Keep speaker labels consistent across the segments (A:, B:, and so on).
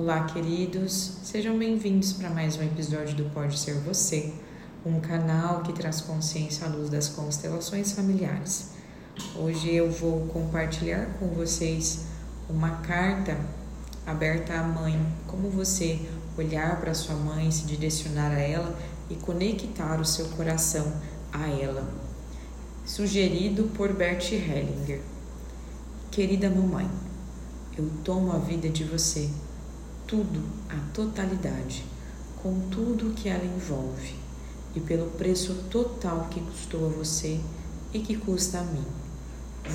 A: Olá, queridos, sejam bem-vindos para mais um episódio do Pode Ser Você, um canal que traz consciência à luz das constelações familiares. Hoje eu vou compartilhar com vocês uma carta aberta à mãe, como você olhar para sua mãe, se direcionar a ela e conectar o seu coração a ela. Sugerido por Bert Hellinger. Querida mamãe, eu tomo a vida de você tudo, a totalidade, com tudo que ela envolve e pelo preço total que custou a você e que custa a mim.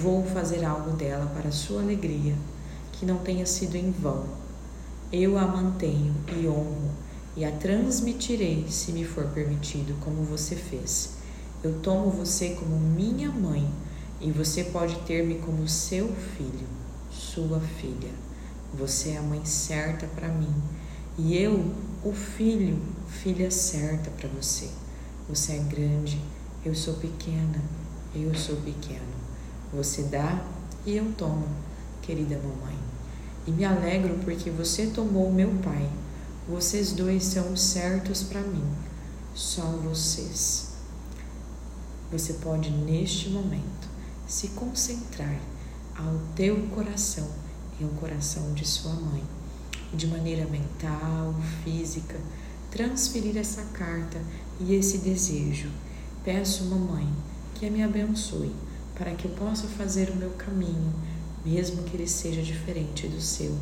A: Vou fazer algo dela para sua alegria, que não tenha sido em vão. Eu a mantenho e honro e a transmitirei se me for permitido, como você fez. Eu tomo você como minha mãe e você pode ter-me como seu filho, sua filha. Você é a mãe certa para mim e eu, o filho, filha certa para você. Você é grande, eu sou pequena, eu sou pequeno. Você dá e eu tomo, querida mamãe. E me alegro porque você tomou meu pai. Vocês dois são certos para mim, só vocês. Você pode neste momento se concentrar ao teu coração e ao coração de sua mãe. E de maneira mental, física, transferir essa carta e esse desejo. Peço, mamãe, que me abençoe para que eu possa fazer o meu caminho, mesmo que ele seja diferente do seu,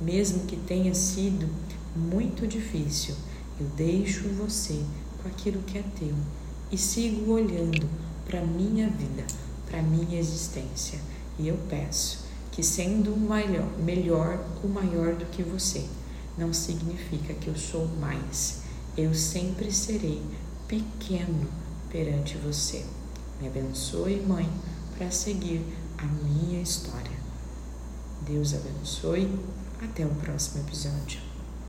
A: mesmo que tenha sido muito difícil. Eu deixo você com aquilo que é teu e sigo olhando para minha vida, para minha existência. E eu peço que sendo o maior, melhor ou maior do que você, não significa que eu sou mais. Eu sempre serei pequeno perante você. Me abençoe, mãe, para seguir a minha história. Deus abençoe. Até o próximo episódio.